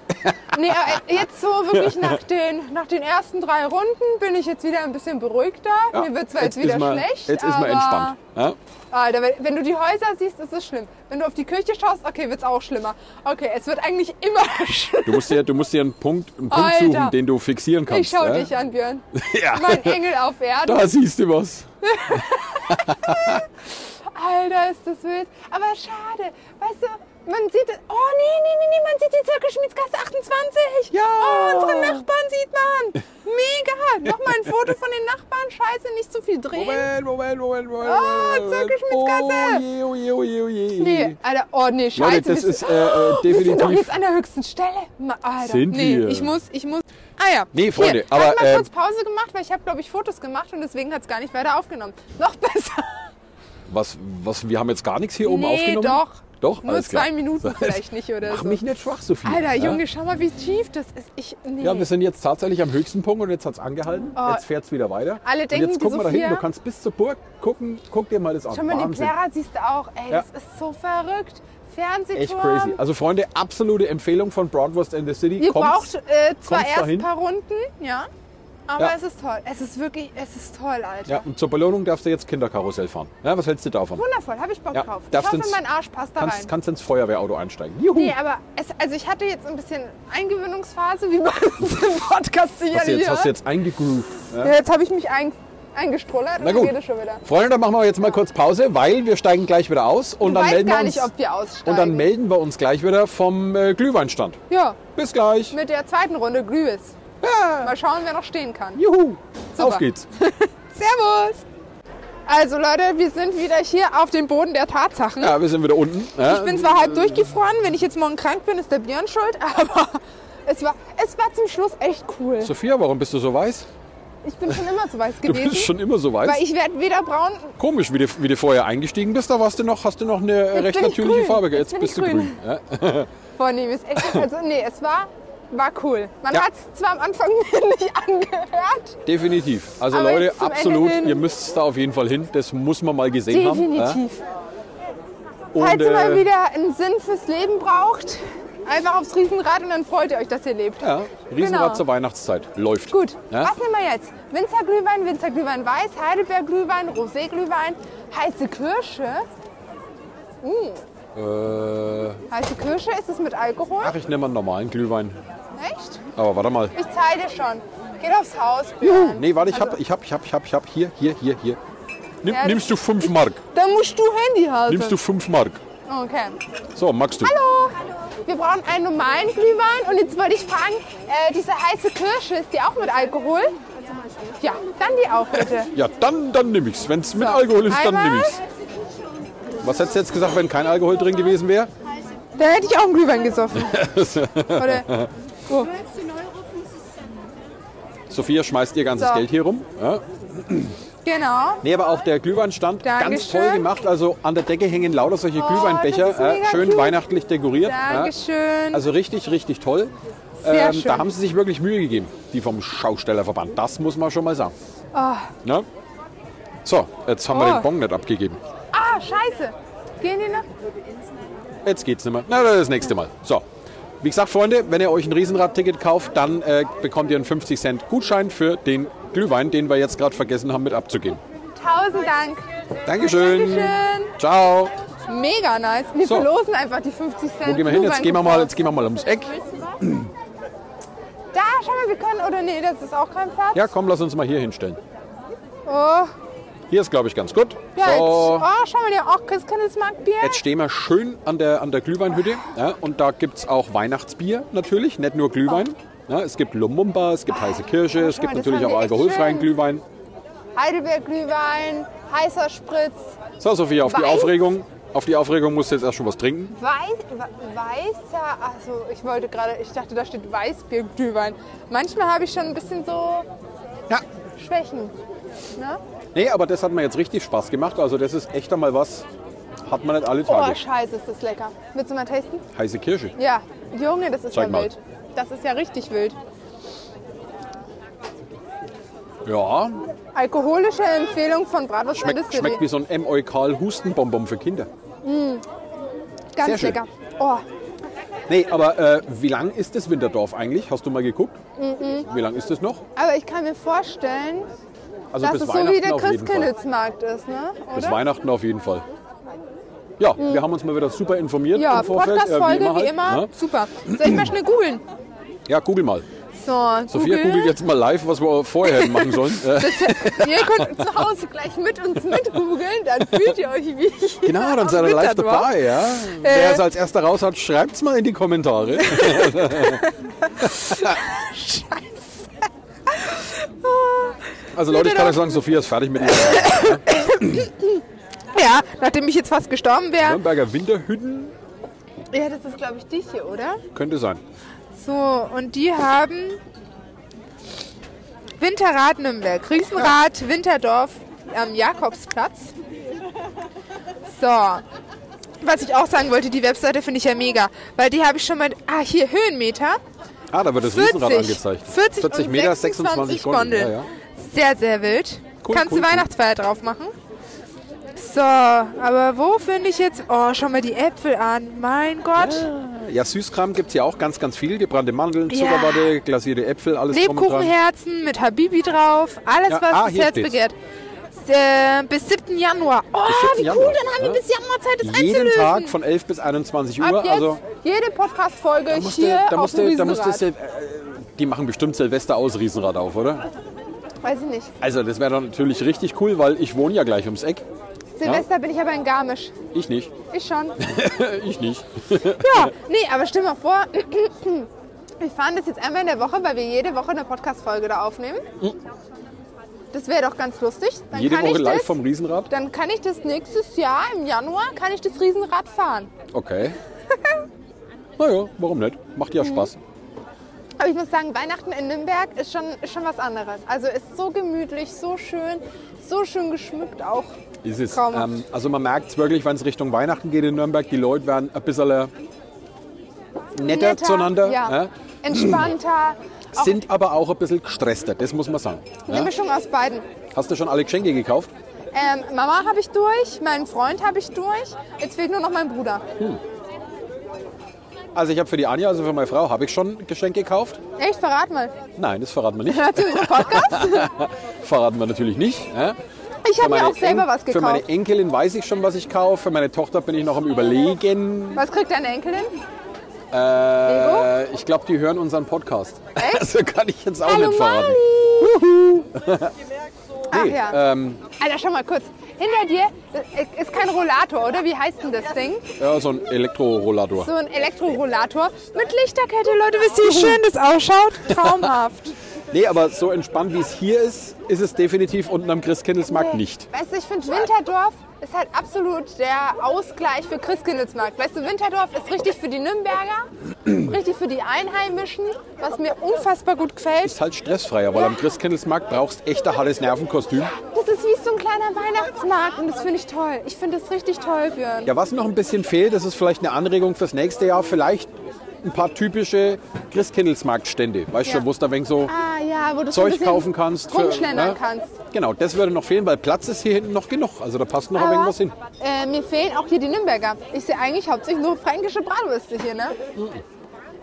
Nee, äh, jetzt so wirklich (laughs) nach den, nach den ersten drei Runden bin ich jetzt wieder ein bisschen beruhigter. Mir wird zwar jetzt, wieder ist man, schlecht, Jetzt ist man entspannt. Ja. Alter, wenn, wenn du die Häuser siehst, ist es schlimm. Wenn du auf die Kirche schaust, okay, wird's auch schlimmer. Okay, es wird eigentlich immer (laughs) schlimmer. Du musst dir, du musst dir einen Punkt, einen Punkt Alter. suchen, den du fixieren kannst. Ich schau ja. dich an, Björn. (laughs) Ja. Mein Engel auf Erden. Da siehst du was. (laughs) Alter, ist das wild. Aber schade. Weißt du, man sieht... Oh, nee, nee, nee, nee, man sieht die Zirkelschmiedsgasse 28. Ja. Oh, unsere Nachbarn sieht man. Mega. (laughs) Nochmal ein Foto von den Nachbarn. Scheiße, nicht zu viel drehen. Moment, Moment, Moment, Moment. Moment. Zirkelschmidsgasse. Oh je, oh je, oh je, oh je. Nee, Alter, oh nee, scheiße. Leute, das wir ist äh, äh, Wir sind doch definitiv. jetzt an der höchsten Stelle. Alter, Sind nee, wir. ich muss, ich muss. Ah ja. Nee, Freunde, Hier, aber, Ich habe mal äh, kurz Pause gemacht, weil ich habe, glaube ich, Fotos gemacht und deswegen hat es gar nicht weiter aufgenommen. Noch besser. Was, was, wir haben jetzt gar nichts hier oben nee, aufgenommen? doch. Doch, Nur zwei klar. Minuten vielleicht nicht oder Mach so. mich nicht schwach, Sophie. Alter, ja? Junge, schau mal, wie tief das ist. Ich, nee. Ja, wir sind jetzt tatsächlich am höchsten Punkt und jetzt hat es angehalten. Oh. Jetzt fährt es wieder weiter. Alle und denken, jetzt die gucken wir da hinten. Du kannst bis zur Burg gucken. Guck dir mal das an. Schau mal, die Wahnsinn. Clara siehst du auch. Ey, Ja. das ist so verrückt. Fernsehturm. Echt crazy. Also Freunde, absolute Empfehlung von Broadwurst in the City. Ihr Kommt's. braucht äh, zwar erst ein paar Runden, ja. Aber Ja. es ist toll. Es ist wirklich, es ist toll, Alter. Ja, und zur Belohnung darfst du jetzt Kinderkarussell fahren. Ja, was hältst du davon? Wundervoll, habe ich Bock Ja, drauf. Ich darfst hoffe, ins- mein Arsch passt da rein. Kannst, kannst ins Feuerwehrauto einsteigen. Juhu. Nee, aber es, also ich hatte jetzt ein bisschen Eingewöhnungsphase, wie man (laughs) es im Podcast hast, du jetzt, hast du jetzt eingegroovt. Ja. Ja, jetzt habe ich mich ein, eingestrullert Na und gut. rede schon wieder. Freunde, dann machen wir jetzt mal kurz Pause, weil wir steigen gleich wieder aus. Und Du dann melden gar wir uns, nicht, ob wir aussteigen. Und dann melden wir uns gleich wieder vom äh, Glühweinstand. ja, Bis gleich. mit der zweiten Runde Glühwis. Ja. Mal schauen, wer noch stehen kann. Juhu. Super. Auf geht's. (laughs) Servus! Also Leute, wir sind wieder hier auf dem Boden der Tatsachen. Ja, wir sind wieder unten. Ja. Ich bin zwar halb durchgefroren, wenn ich jetzt morgen krank bin, ist der Björn schuld, (laughs) aber es war, es war zum Schluss echt cool. Sophia, warum bist du so weiß? Ich bin schon immer so weiß Du gewesen. bist schon immer so weiß. weil ich werde weder braun Komisch, wie du, wie du vorher eingestiegen bist, da warst du noch, hast du noch eine äh, recht natürliche grün. Farbe. Jetzt Jetzt, bist du grün. grün. Ja. (laughs) Boah, nee, ist echt, also nee, es war, war cool. Man Ja. hat es zwar am Anfang (laughs) nicht angehört. Definitiv. Also Leute, absolut, ihr müsst da auf jeden Fall hin. Das muss man mal gesehen haben. Definitiv. Ja. Und, Falls ihr mal äh, wieder einen Sinn fürs Leben braucht, einfach aufs Riesenrad und dann freut ihr euch, dass ihr lebt. ja, Riesenrad Genau. zur Weihnachtszeit. Läuft. Gut, Ja? was nehmen wir jetzt? Winzerglühwein, Winzerglühwein weiß, Heidelbeerglühwein, Roséglühwein, heiße Kirsche. Äh, Heiße Kirsche, ist es mit Alkohol? ach, ich nehme einen normalen Glühwein. Echt? Aber warte mal. Ich zahle dir schon. Geht aufs Haus, Björn. Nee, warte, ich Also- hab, ich hab, ich hab, ich hab, ich hab. Hier, hier, hier, hier. Nimm, Ja, nimmst du 5 Mark? Dann musst du Handy halten. Nimmst du 5 Mark? Okay. So, magst du? Hallo. Wir brauchen einen normalen Glühwein und jetzt wollte ich fragen, äh, diese heiße Kirsche, ist die auch mit Alkohol? Ja, dann die auch bitte. (laughs) Ja, dann, dann nimm ich's. Wenn es mit So, Alkohol ist, dann nimm ich's. Was hättest du jetzt gesagt, wenn kein Alkohol drin gewesen wäre? Dann hätte ich auch einen Glühwein gesoffen. (laughs) Oder, oh, Sophia schmeißt ihr ganzes So. Geld hier rum. Ja. Genau. Nee, aber auch der Glühweinstand, ganz toll gemacht. Also an der Decke hängen lauter solche Oh, Glühweinbecher, äh, schön cute. weihnachtlich dekoriert. Ja. Dankeschön. Also richtig, richtig toll. Sehr Ähm, schön. da haben sie sich wirklich Mühe gegeben, die vom Schaustellerverband. Das muss man schon mal sagen. Ne? So, jetzt haben wir Oh. den Bon nicht abgegeben. ah, scheiße. Gehen die noch? Jetzt geht's nicht mehr. Na, das nächste Mal. So. Wie gesagt, Freunde, wenn ihr euch ein Riesenrad-Ticket kauft, dann äh, bekommt ihr einen 50 Cent Gutschein für den Glühwein, den wir jetzt gerade vergessen haben mit abzugeben. Tausend Dank. Dankeschön. Dankeschön. Ciao. Mega nice. Wir So. verlosen einfach die 50 Cent. Wo gehen wir hin? Jetzt gehen wir mal, jetzt gehen wir mal ums Eck. Da, schau mal, wir können. Oder nee, das ist auch kein Platz. Ja, komm, lass uns mal hier hinstellen. Oh, Hier ist, glaube ich, ganz gut. ja, jetzt. so, Oh, schau mal, der Christkindlesmarktbier. jetzt stehen wir schön an der, an der Glühweinhütte. Ja, und da gibt es auch Weihnachtsbier natürlich, nicht nur Glühwein. Ja, es gibt Lumumba, es gibt heiße Kirsche, es gibt mal, das natürlich auch alkoholfreien schön. Glühwein. Heidelbeer-Glühwein, heißer Spritz, So, Sophie, auf die Weiß? Aufregung. Auf die Aufregung musst du jetzt erst schon was trinken. Weiß, we- weißer, also ich wollte gerade, ich dachte, da steht Weißbier-Glühwein. Manchmal habe ich schon ein bisschen so Ja. Schwächen. Ne? Nee, aber das hat mir jetzt richtig Spaß gemacht. Also das ist echt einmal was, hat man nicht alle Oh, Tage. scheiße, ist das lecker. Willst du mal tasten? Heiße Kirsche. Ja, Junge, das ist Zeig ja mal. wild. Das ist ja richtig wild. Ja, Alkoholische Empfehlung von Bratwurst schmeckt, City. schmeckt wie so ein M. Eukal Hustenbonbon für Kinder. Ganz sehr schön. lecker. Oh, Nee, aber äh, wie lang ist das Winterdorf eigentlich? Hast du mal geguckt? Wie lang ist das noch? aber ich kann mir vorstellen, Also dass bis es so wie der. Christkindlesmarkt ist, ne? Bis Oder? Weihnachten auf jeden Fall. Ja, wir haben uns mal wieder super informiert Ja, im Vorfeld. Podcast-Folge äh, wie immer. ne? Super. Soll ich mal schnell googeln? Ja, google mal. So, Sophia Google. googelt jetzt mal live, was wir vorher hätten machen sollen. (laughs) Äh, Ihr könnt zu Hause gleich mit uns mit googeln, dann fühlt ihr euch wie ich. (laughs) genau, dann seid ihr live dabei. Ja? Wer es als erster raus hat, schreibt es mal in die Kommentare. (laughs) Also Leute, ich kann euch sagen, Sophia ist fertig mit ihrem Ja, nachdem ich jetzt fast gestorben wäre. Nürnberger Winterhütten. Ja, das ist glaube ich die hier, oder? Könnte sein. So, und die haben Winterrad Nürnberg, Riesenrad Winterdorf am Jakobsplatz. So. Was ich auch sagen wollte, die Webseite finde ich ja mega, weil die habe ich schon mal. Ah, hier Höhenmeter. Ah, da wird das 40, Riesenrad angezeigt. 40, und Meter, 26 26 Gondeln. Gondeln. Ja, ja. Sehr, sehr wild. Cool, Kannst cool, du cool. Weihnachtsfeier drauf machen? So, aber wo finde ich jetzt. Oh, schau mal die Äpfel an. Mein Gott. Ja, Süßkram gibt es ja auch ganz, ganz viel. Gebrannte Mandeln, Ja. Zuckerwatte, glasierte Äpfel, alles. Lebkuchenherzen mit Habibi drauf. Alles, Ja, was ah, das Herz steht's. begehrt. Äh, bis 7. Januar. Oh, Bis 7. wie Januar, cool, dann haben ja. wir bis Januar Zeit, das Jeden einzulösen. Tag von 11 bis 21 Uhr. Ab jetzt Also jede Podcast-Folge da musste, hier da auf musste, dem da musste Riesenrad. Äh, die machen bestimmt Silvester aus Riesenrad auf, oder? Weiß ich nicht. Also das wäre dann natürlich richtig cool, weil ich wohne ja gleich ums Eck. Silvester bin ich aber in Garmisch. Ich nicht. Ich schon. (laughs) ich nicht. (laughs) Ja, nee, aber stell mal vor, (clears throat) wir fahren das jetzt einmal in der Woche, weil wir jede Woche eine Podcast-Folge da aufnehmen. Das wäre doch ganz lustig. Dann Jede kann Woche ich live das, vom Riesenrad. Dann kann ich das nächstes Jahr im Januar, kann ich das Riesenrad fahren. Okay. (laughs) naja, warum nicht? Macht Mhm. ja Spaß. Aber ich muss sagen, Weihnachten in Nürnberg ist schon, ist schon was anderes. Also ist so gemütlich, so schön, so schön geschmückt auch. Ist es. Ähm, also man merkt es wirklich, wenn es Richtung Weihnachten geht in Nürnberg, die Leute werden ein bisschen äh, netter, Netter, zueinander. Ja. Ja. Entspannter. (clears throat) Sind aber auch ein bisschen gestresster, das muss man sagen. eine Ja. Mischung aus beiden. Hast du schon alle Geschenke gekauft? Ähm, Mama habe ich durch, meinen Freund habe ich durch. Jetzt fehlt nur noch mein Bruder. Also ich habe für die Anja, also für meine Frau, habe ich schon Geschenke gekauft. Echt, verrat mal. Nein, das verraten wir nicht. Hört sie unseren Podcast? (laughs) verraten wir natürlich nicht. Ja. Ich habe mir auch selber En- was Für meine gekauft. Enkelin weiß ich schon, was ich kaufe. Für meine Tochter bin ich noch am Überlegen. Was kriegt deine Enkelin? Äh, ich glaube, die hören unseren Podcast. Echt? (laughs) Also kann ich jetzt auch Hallo nicht verraten. Mali! (laughs) Ach Nee, ja. ähm, Alter, schau mal kurz. Hinter dir äh, ist kein Rollator, oder? Wie heißt denn das Ding? ja, so ein Elektrorollator. So ein Elektrorollator mit Lichterkette. Leute, wisst ihr, wie schön das ausschaut? Traumhaft. (laughs) Nee, aber so entspannt wie es hier ist, ist es definitiv unten am Christkindlesmarkt Nee. nicht. Weißt du, ich finde Winterdorf ist halt absolut der Ausgleich für Christkindlesmarkt. Weißt du, Winterdorf ist richtig für die Nürnberger, richtig für die Einheimischen, was mir unfassbar gut gefällt. Ist halt stressfreier, weil am Christkindlesmarkt brauchst echt ein hartes Nervenkostüm. Das ist wie so ein kleiner Weihnachtsmarkt und das finde ich toll. Ich finde das richtig toll, Björn. Ja, was noch ein bisschen fehlt, das ist vielleicht eine Anregung fürs nächste Jahr, vielleicht ein paar typische Christkindlesmarktstände. Weißt du, Ja. wo es da wenig so Ah ja, wo du so ein Zeug bisschen kaufen kannst. für- Rumschlendern ne? kannst. Genau, das würde noch fehlen, weil Platz ist hier hinten noch genug. Also da passt noch ein wenig Aber was hin. äh, mir fehlen auch hier die Nürnberger. Ich sehe eigentlich hauptsächlich nur fränkische Bratwürste hier, ne?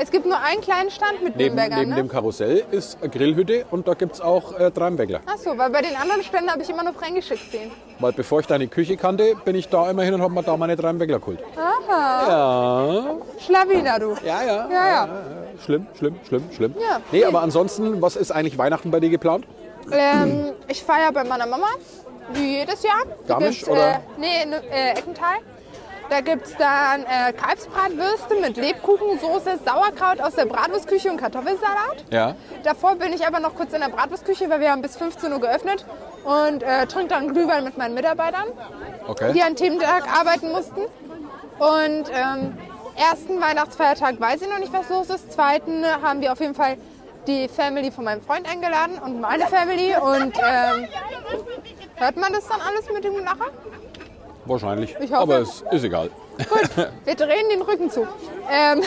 Es gibt nur einen kleinen Stand mit Neben, Nürnbergern, neben ne? dem Karussell ist eine Grillhütte und da gibt es auch äh, Dreimbäckler. Ach so, weil bei den anderen Ständen habe ich immer nur fränkische gesehen. Weil bevor ich deine Küche kannte, bin ich da immer hin und habe mir da meine Dreimbäckler geholt. Aha, Ja, Schlawiner, du. ja, ja. Ja, ja. Schlimm, schlimm, schlimm, schlimm. Ja. Nee, aber ansonsten, was ist eigentlich Weihnachten bei dir geplant? Ähm, ich feiere bei meiner Mama, wie jedes Jahr. Garmisch, gibt's, oder? Äh, nee, in äh, Eckental. Da gibt es dann äh, Kalbsbratwürste mit Lebkuchensoße, Sauerkraut aus der Bratwurstküche und Kartoffelsalat. Ja. Davor bin ich aber noch kurz in der Bratwurstküche, weil wir haben bis 15 Uhr geöffnet und äh, trinke dann Glühwein mit meinen Mitarbeitern, Okay. die an Thementag arbeiten mussten. Und ähm, ersten Weihnachtsfeiertag weiß ich noch nicht, was los ist. Zweiten haben wir auf jeden Fall die Family von meinem Freund eingeladen und meine Family. Und ähm, hört man das dann alles mit dem Lacher? Wahrscheinlich. Ich hoffe. Aber es ist egal. Gut, (laughs) wir drehen den Rücken zu. Ähm,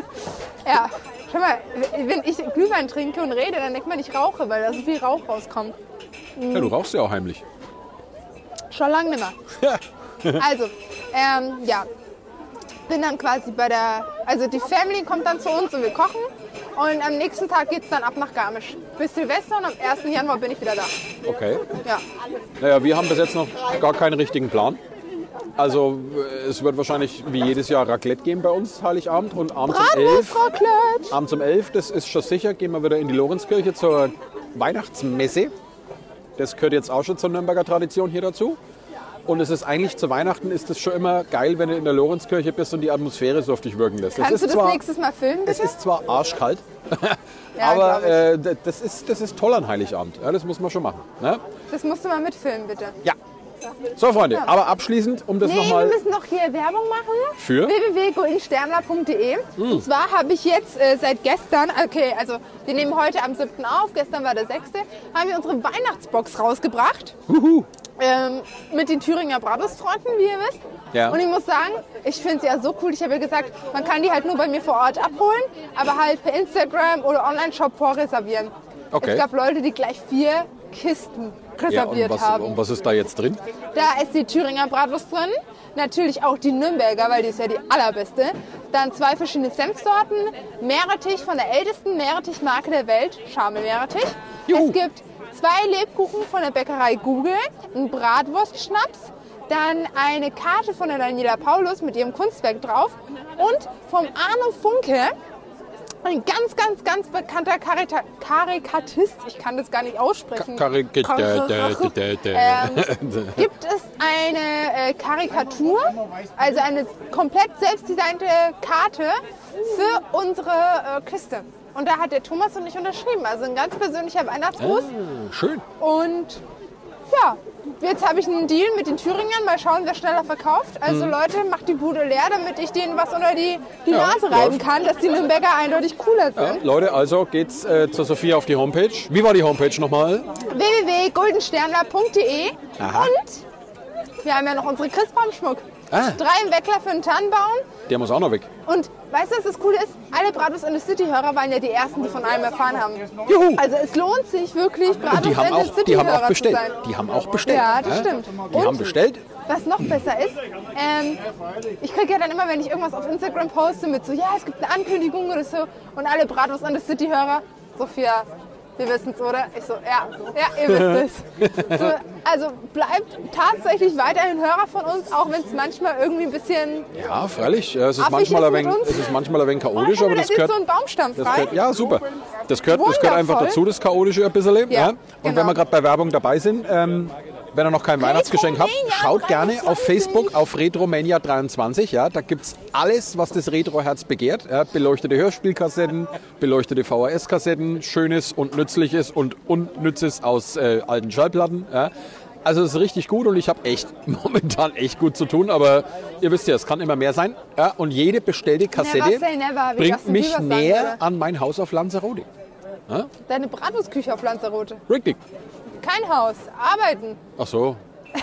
(laughs) ja, schau mal, wenn ich Glühwein trinke und rede, dann denkt man, ich rauche, weil da so viel Rauch rauskommt. Ja, du rauchst ja auch heimlich. Schon lange nicht mehr. (laughs) Also, ähm, ja, bin dann quasi bei der, also die Family kommt dann zu uns und wir kochen. Und am nächsten Tag geht es dann ab nach Garmisch. Bis Silvester und am 1. Januar bin ich wieder da. Okay. Ja. Naja, wir haben bis jetzt noch gar keinen richtigen Plan. Also äh, es wird wahrscheinlich wie jedes Jahr Raclette geben bei uns, Heiligabend. Und abends um 11, Bratwurst-Raclette! abends um 11, das ist schon sicher, gehen wir wieder in die Lorenzkirche zur Weihnachtsmesse. Das gehört jetzt auch schon zur Nürnberger Tradition hier dazu. Und es ist eigentlich zu Weihnachten ist es schon immer geil, wenn du in der Lorenzkirche bist und die Atmosphäre so auf dich wirken lässt. Es Kannst du ist das zwar, nächstes Mal filmen, es bitte? ist zwar arschkalt, (laughs) Ja, aber äh, das, ist, das ist toll an Heiligabend. Ja, das muss man schon machen. Ne? Das musst du mal mitfilmen, bitte. Ja. So, Freunde, aber abschließend, um das Nee, wir nochmal müssen noch hier Werbung machen. Für? www.goldensternler.de. Und zwar habe ich jetzt äh, seit gestern, okay, also wir nehmen heute am 7. auf, gestern war der 6., haben wir unsere Weihnachtsbox rausgebracht. Ähm, mit den Thüringer Bratwurstfreunden, wie ihr wisst. Ja. Und ich muss sagen, ich finde es ja so cool. Ich habe ja gesagt, man kann die halt nur bei mir vor Ort abholen, aber halt per Instagram oder Online-Shop vorreservieren. Okay. Es gab Leute, die gleich vier Kisten reserviert und, was, haben. und was ist da jetzt drin? Da ist die Thüringer Bratwurst drin. Natürlich auch die Nürnberger, weil die ist ja die allerbeste. Dann zwei verschiedene Senfsorten. Meerrettich von der ältesten Meerrettich-Marke der Welt, Schamel Meerrettich. Juhu. Es gibt zwei Lebkuchen von der Bäckerei Google, einen Bratwurstschnaps, dann eine Karte von der Daniela Paulus mit ihrem Kunstwerk drauf und vom Arno Funke, ein ganz, ganz, ganz bekannter Karita Karikatist, ich kann das gar nicht aussprechen. Ähm, (laughs) gibt es eine äh, Karikatur, also eine komplett selbstdesignte Karte für unsere äh, Kiste. Und da hat der Thomas und ich unterschrieben, also ein ganz persönlicher Weihnachtsgruß. Schön. Und ja, jetzt habe ich einen Deal mit den Thüringern. Mal schauen, wer schneller verkauft. Also Leute, macht die Bude leer, damit ich denen was unter die, die Ja, Nase reiben läuft. kann, dass die Nürnberger eindeutig cooler Ja, sind. Leute, also geht's äh, zur Sophia auf die Homepage. Wie war die Homepage nochmal? www.goldensternler.de und wir haben ja noch unsere Christbaumschmuck. Ah. Drei im Weckler für einen Tannenbaum. Der muss auch noch weg. Und weißt du, was das Coole ist? Alle Bratwurst in the City-Hörer waren ja die Ersten, die von einem erfahren haben. Juhu. Also es lohnt sich wirklich, Bratwurst in the City-Hörer zu bestellt. sein. Die haben auch bestellt. Ja, das ja? stimmt. Die Und- haben bestellt. Was noch besser ist, ähm, ich kriege ja dann immer, wenn ich irgendwas auf Instagram poste mit so, ja, es gibt eine Ankündigung oder so und alle Bratwurst an the City-Hörer, Sophia, wir wissen es, oder? Ich so, ja, ja, ihr wisst es. (laughs) So, also bleibt tatsächlich weiterhin Hörer von uns, auch wenn es manchmal irgendwie ein bisschen... Ja, freilich. Ja, Es ist, manchmal ist ein wenig, es ist manchmal ein wenig chaotisch, aber da das ist gehört, so ein Baumstamm frei. gehört, ja, super. Das gehört, das gehört einfach dazu, das Chaotische ein bisschen. Ja. Und genau. wenn wir gerade bei Werbung dabei sind, ähm, wenn ihr noch kein Weihnachtsgeschenk habt, schaut gerne auf 23. Facebook auf Retromania23. Ja, da gibt es alles, was das Retro-Herz begehrt. Ja, beleuchtete Hörspielkassetten, beleuchtete VHS-Kassetten, Schönes und Nützliches und Unnützes aus äh, alten Schallplatten. Ja. Also es ist richtig gut und ich habe echt (laughs) momentan echt gut zu tun, aber ihr wisst ja, es kann immer mehr sein. Ja, und jede bestellte Kassette Never never, bringt mich näher an mein Haus auf Lanzarote. Deine Bratwurstküche auf Lanzarote. Richtig. Kein Haus. Arbeiten. Ach so. (laughs)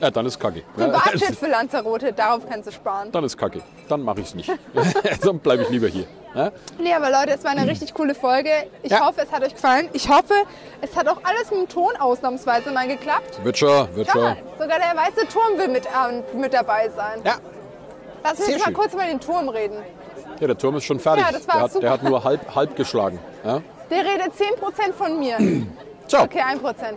Ja, dann ist kacke. Privatjet für Lanzarote. Darauf kannst du sparen. dann ist kacke. Dann mache ich es nicht. (laughs) dann bleibe ich lieber hier. Ja? Nee, aber Leute, es war eine richtig coole Folge. Ich Ja. hoffe, es hat euch gefallen. Ich hoffe, es hat auch alles mit dem Ton ausnahmsweise mal geklappt. Wird schon, wird schon. sogar der weiße Turm will mit, ähm, mit dabei sein. Ja. Lass uns sehr mal schön. kurz über den Turm reden. ja, der Turm ist schon fertig. Ja, das war der, hat, super. der hat nur halb, halb geschlagen. Ja? Der redet 10% von mir. (clears throat) So, Okay, 1%.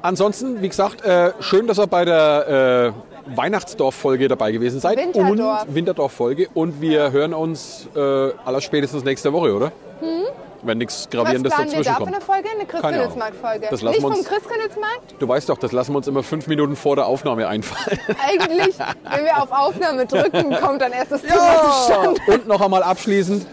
ansonsten, wie gesagt, äh, schön, dass ihr bei der äh, Weihnachtsdorf-Folge dabei gewesen seid. Winterdorf. Und Winterdorf-Folge. Und wir hören uns äh, allerspätestens nächste Woche, oder? Wenn nichts Was Gravierendes wir dazwischen da für kommt. eine Folge? Eine. Christkindlesmarkt-Folge. Nicht wir vom uns- Christkindlesmarkt? Du weißt doch, das lassen wir uns immer fünf Minuten vor der Aufnahme einfallen. (laughs) Eigentlich, wenn wir auf Aufnahme drücken, kommt dann erst das Thema zustande. Und noch einmal abschließend.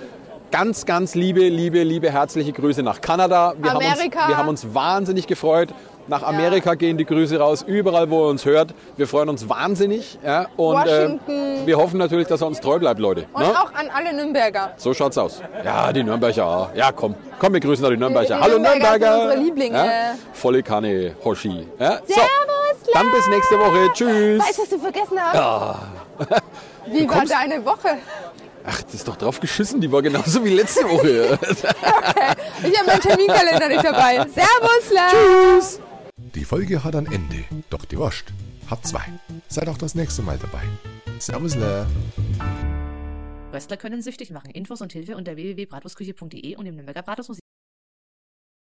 Ganz, ganz liebe, liebe, liebe herzliche Grüße nach Kanada. Wir, Haben, Amerika. uns, wir haben uns wahnsinnig gefreut. Nach Amerika gehen die Grüße raus, überall, wo ihr uns hört. Wir freuen uns wahnsinnig. Ja, und Washington. wir hoffen natürlich, dass er uns treu bleibt, Leute. Und Ne? auch an alle Nürnberger. So schaut's aus. Ja, die Nürnberger. auch. Ja, komm. Komm, wir grüßen noch die Nürnberger. die Hallo Nürnberger sind Nürnberger. unsere Lieblinge. Ja? Volle Kanne, Hoshi. Ja? So, Servus, dann bis nächste Woche. Tschüss. Weißt du, was du vergessen hast? Wie war kommst- deine Woche? Ach, das ist doch drauf geschissen. Die war genauso wie letzte Woche. (laughs) Ich habe meinen Terminkalender nicht dabei. Servus, La. Tschüss. Die Folge hat ein Ende, doch die Wurst hat zwei. Seid auch das nächste Mal dabei. Servus, ne? Röstler können süchtig machen. Infos und Hilfe unter www.bratwurstküche.de und im Nürnberger Bratwurstmuseum.